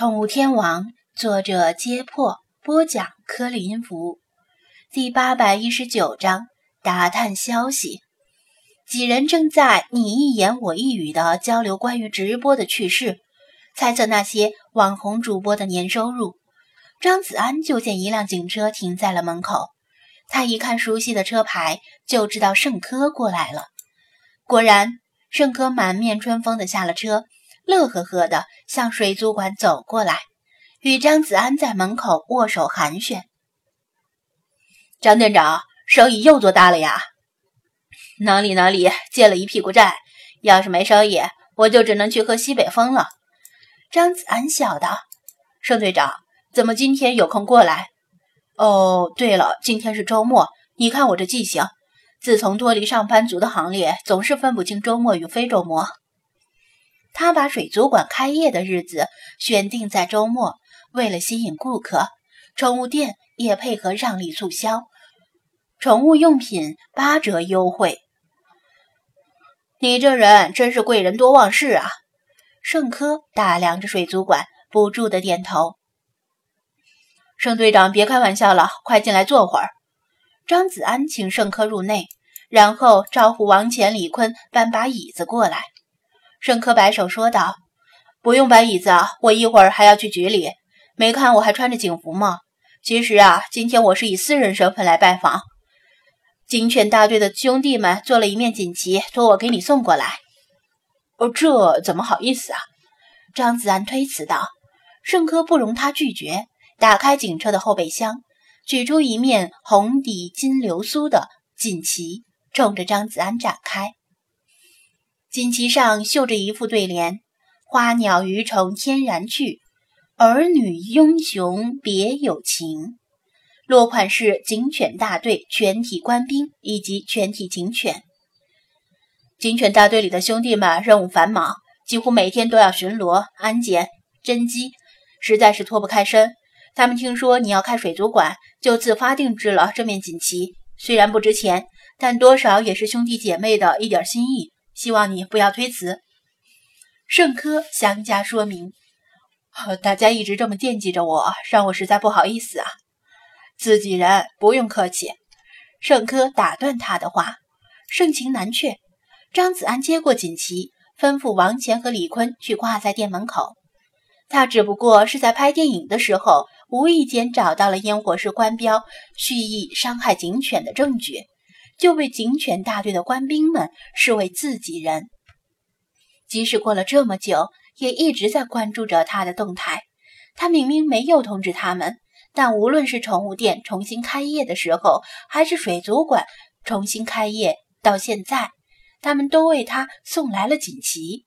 宠物天王，作者：揭破，播讲：颗粒音符，第八百一十九章打探消息。几人正在你一言我一语的交流关于直播的趣事，猜测那些网红主播的年收入。张子安就见一辆警车停在了门口，他一看熟悉的车牌，就知道盛科过来了。果然，盛科满面春风的下了车。乐呵呵地向水族馆走过来，与张子安在门口握手寒暄。张店长生意又做大了呀？哪里哪里，借了一屁股债，要是没生意，我就只能去喝西北风了。张子安笑道：“盛队长，怎么今天有空过来？哦，对了，今天是周末，你看我这记性，自从脱离上班族的行列，总是分不清周末与非周末。”他把水族馆开业的日子选定在周末，为了吸引顾客，宠物店也配合让利促销，宠物用品八折优惠。你这人真是贵人多忘事啊！盛科打量着水族馆，不住的点头。盛队长，别开玩笑了，快进来坐会儿。张子安请盛科入内，然后招呼王乾、李坤搬把椅子过来。盛科摆手说道：“不用搬椅子，我一会儿还要去局里。没看我还穿着警服吗？其实啊，今天我是以私人身份来拜访。警犬大队的兄弟们做了一面锦旗，托我给你送过来。”“哦，这怎么好意思啊？”张子安推辞道。盛科不容他拒绝，打开警车的后备箱，取出一面红底金流苏的锦旗，冲着张子安展开。锦旗上绣着一副对联：“花鸟鱼虫天然趣，儿女英雄别有情。”落款是警犬大队全体官兵以及全体警犬。警犬大队里的兄弟们任务繁忙，几乎每天都要巡逻、安检、侦缉，实在是脱不开身。他们听说你要开水族馆，就自发定制了这面锦旗。虽然不值钱，但多少也是兄弟姐妹的一点心意。希望你不要推辞。盛科详加说明，大家一直这么惦记着我，让我实在不好意思啊。自己人，不用客气。盛科打断他的话，盛情难却。张子安接过锦旗，吩咐王乾和李坤去挂在店门口。他只不过是在拍电影的时候，无意间找到了烟火式官标蓄意伤害警犬的证据。就被警犬大队的官兵们视为自己人，即使过了这么久，也一直在关注着他的动态。他明明没有通知他们，但无论是宠物店重新开业的时候，还是水族馆重新开业到现在，他们都为他送来了锦旗，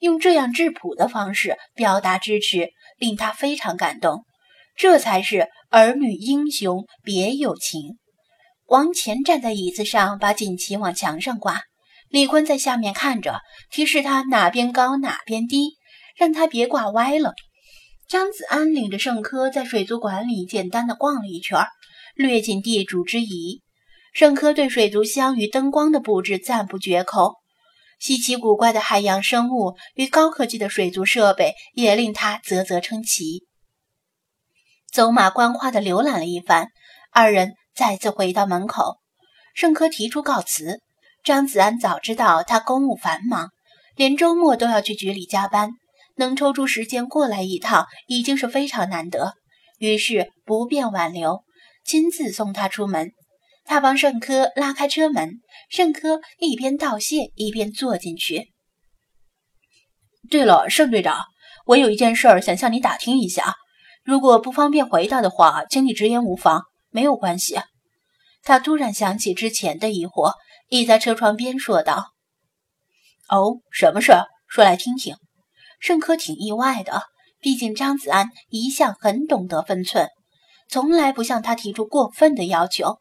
用这样质朴的方式表达支持，令他非常感动。这才是儿女英雄别有情。王乾站在椅子上，把锦旗往墙上挂。李坤在下面看着，提示他哪边高哪边低，让他别挂歪了。张子安领着盛科在水族馆里简单的逛了一圈，略尽地主之谊。盛科对水族箱与灯光的布置赞不绝口，稀奇古怪的海洋生物与高科技的水族设备也令他啧啧称奇。走马观花的浏览了一番，二人。再次回到门口，盛科提出告辞。张子安早知道他公务繁忙，连周末都要去局里加班，能抽出时间过来一趟已经是非常难得，于是不便挽留，亲自送他出门。他帮盛科拉开车门，盛科一边道谢一边坐进去。对了，盛队长，我有一件事想向你打听一下，如果不方便回答的话，请你直言无妨。没有关系，他突然想起之前的疑惑，倚在车窗边说道：“哦，什么事儿？说来听听。”盛科挺意外的，毕竟张子安一向很懂得分寸，从来不向他提出过分的要求。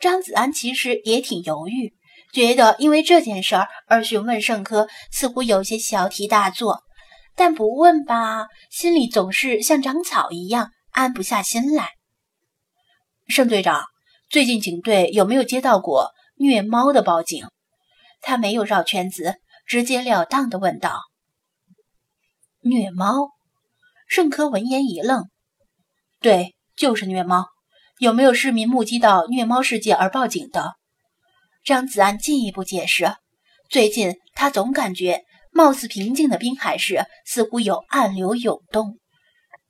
张子安其实也挺犹豫，觉得因为这件事儿而询问盛科似乎有些小题大做，但不问吧，心里总是像长草一样安不下心来。盛队长，最近警队有没有接到过虐猫的报警？他没有绕圈子，直截了当的问道。虐猫？盛科闻言一愣：“对，就是虐猫。有没有市民目击到虐猫事件而报警的？”张子安进一步解释：“最近他总感觉，貌似平静的滨海市似乎有暗流涌动，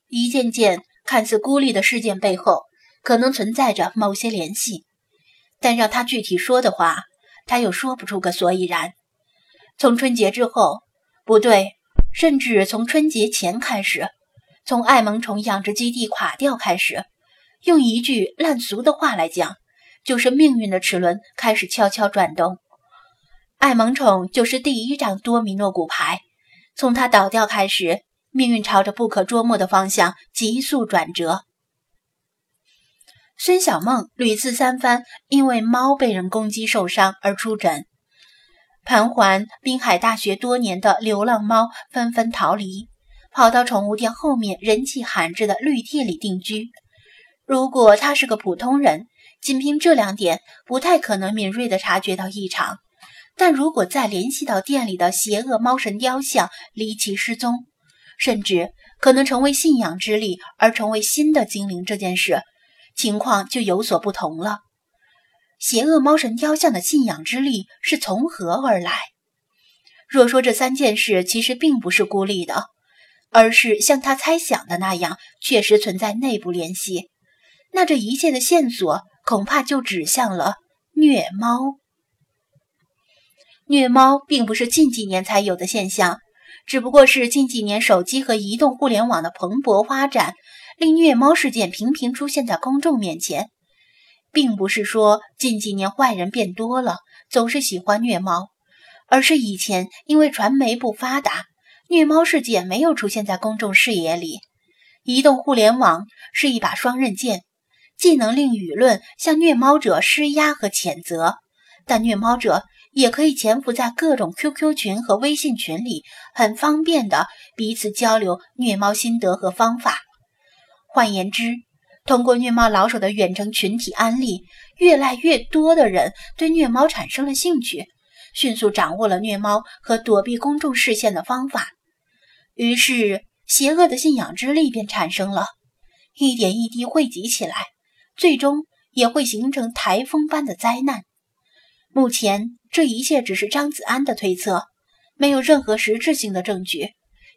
一件件看似孤立的事件背后，可能存在着某些联系。但让他具体说的话，他又说不出个所以然。从春节之后，不对，甚至从春节前开始，从爱萌宠养殖基地垮掉开始，用一句烂俗的话来讲。”就是命运的齿轮开始悄悄转动，爱萌宠就是第一张多米诺骨牌。从它倒掉开始，命运朝着不可捉摸的方向急速转折。孙小梦屡次三番因为猫被人攻击受伤而出诊，盘桓滨海大学多年的流浪猫纷纷逃离，跑到宠物店后面人气罕至的绿地里定居。如果他是个普通人，仅凭这两点，不太可能敏锐地察觉到异常。但如果再联系到店里的邪恶猫神雕像离奇失踪，甚至可能成为信仰之力而成为新的精灵这件事，情况就有所不同了。邪恶猫神雕像的信仰之力是从何而来？若说这三件事其实并不是孤立的，而是像他猜想的那样，确实存在内部联系，那这一切的线索。恐怕就指向了虐猫。虐猫并不是近几年才有的现象，只不过是近几年手机和移动互联网的蓬勃发展，令虐猫事件频频出现在公众面前。并不是说近几年坏人变多了，总是喜欢虐猫，而是以前因为传媒不发达，虐猫事件没有出现在公众视野里。移动互联网是一把双刃剑。既能令舆论向虐猫者施压和谴责，但虐猫者也可以潜伏在各种 QQ 群和微信群里，很方便的彼此交流虐猫心得和方法。换言之，通过虐猫老手的远程群体安利，越来越多的人对虐猫产生了兴趣，迅速掌握了虐猫和躲避公众视线的方法，于是邪恶的信仰之力便产生了，一点一滴汇集起来。最终也会形成台风般的灾难。目前这一切只是张子安的推测，没有任何实质性的证据，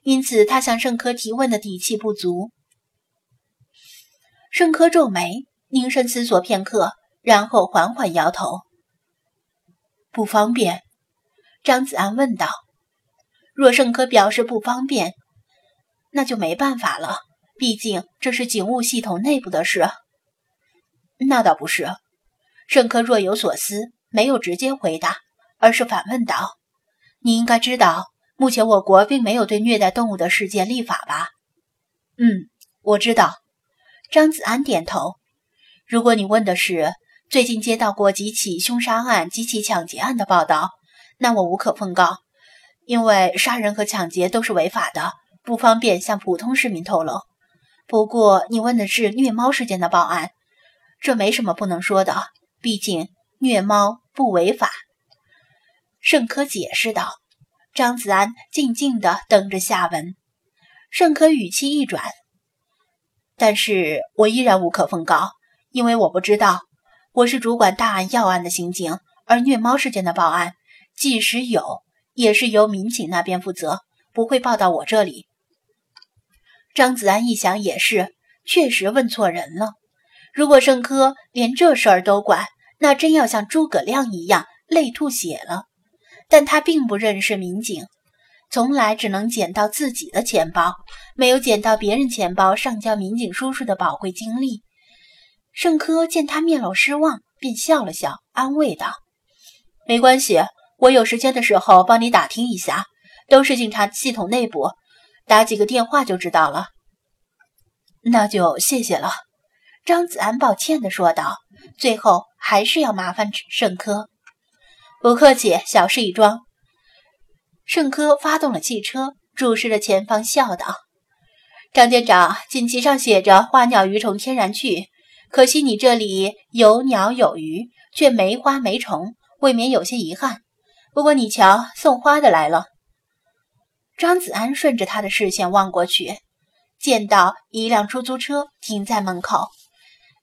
因此他向盛科提问的底气不足。盛科皱眉，凝神思索片刻，然后缓缓摇头：“不方便。”张子安问道：“若盛科表示不方便，那就没办法了，毕竟这是警务系统内部的事。”那倒不是，盛科若有所思，没有直接回答，而是反问道：“你应该知道，目前我国并没有对虐待动物的事件立法吧？”“嗯，我知道。”张子安点头。如果你问的是最近接到过几起凶杀案及其抢劫案的报道，那我无可奉告，因为杀人和抢劫都是违法的，不方便向普通市民透露。不过你问的是虐猫事件的报案。这没什么不能说的，毕竟虐猫不违法。盛科解释道。张子安静静地等着下文。盛科语气一转：“但是我依然无可奉告，因为我不知道，我是主管大案要案的刑警，而虐猫事件的报案，即使有，也是由民警那边负责，不会报到我这里。”张子安一想也是，确实问错人了。如果盛科连这事儿都管，那真要像诸葛亮一样累吐血了。但他并不认识民警，从来只能捡到自己的钱包，没有捡到别人钱包上交民警叔叔的宝贵经历。盛科见他面露失望，便笑了笑，安慰道：“没关系，我有时间的时候帮你打听一下，都是警察系统内部，打几个电话就知道了。那就谢谢了。”张子安抱歉地说道：“最后还是要麻烦盛科。”不客气，小事一桩。盛科发动了汽车，注视着前方，笑道：“张店长，锦旗上写着‘花鸟鱼虫天然去’，可惜你这里有鸟有鱼，却没花没虫，未免有些遗憾。不过你瞧，送花的来了。”张子安顺着他的视线望过去，见到一辆出租车停在门口，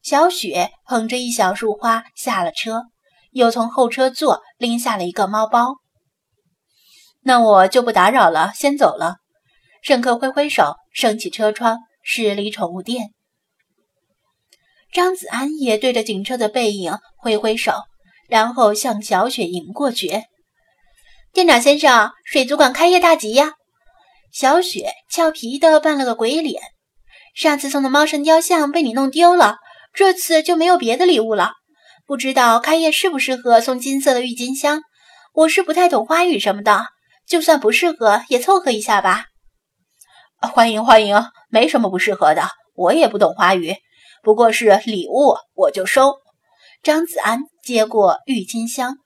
小雪捧着一小束花下了车，又从后车座拎下了一个猫包。那我就不打扰了，先走了。盛克挥挥手，升起车窗，驶离宠物店。张子安也对着警车的背影挥挥手，然后向小雪迎过去。店长先生，水族馆开业大吉呀！小雪俏皮的扮了个鬼脸。上次送的猫神雕像被你弄丢了，这次就没有别的礼物了。不知道开业适不适合送金色的郁金香？我是不太懂花语什么的，就算不适合也凑合一下吧。欢迎欢迎，没什么不适合的，我也不懂花语。不过是礼物，我就收。张子安接过郁金香，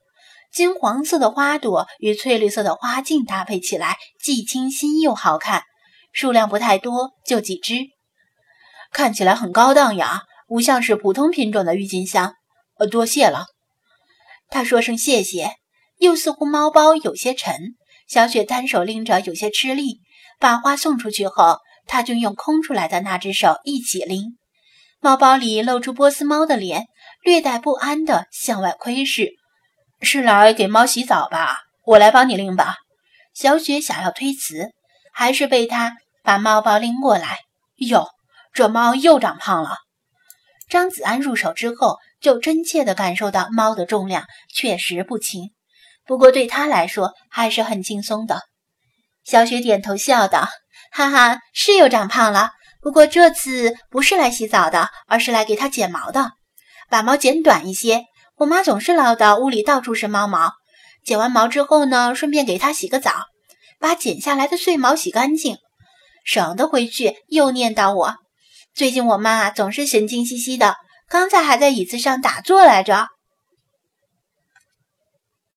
金黄色的花朵与翠绿色的花茎搭配起来，既清新又好看。数量不太多，就几只，看起来很高档呀，不像是普通品种的郁金香。呃，多谢了。他说声谢谢，又似乎猫包有些沉，小雪单手拎着有些吃力。把花送出去后，他就用空出来的那只手一起拎。猫包里露出波斯猫的脸，略带不安地向外窥视。是来给猫洗澡吧？我来帮你拎吧。小雪想要推辞，还是被他把猫包拎过来。哟，这猫又长胖了。张子安入手之后，就真切地感受到猫的重量确实不轻，不过对他来说还是很轻松的。小雪点头笑道：“哈哈，是又长胖了。”不过这次不是来洗澡的，而是来给它剪毛的，把毛剪短一些。我妈总是唠叨屋里到处是猫毛，剪完毛之后呢，顺便给它洗个澡，把剪下来的碎毛洗干净，省得回去又念叨我。最近我妈总是神经兮兮的，刚才还在椅子上打坐来着。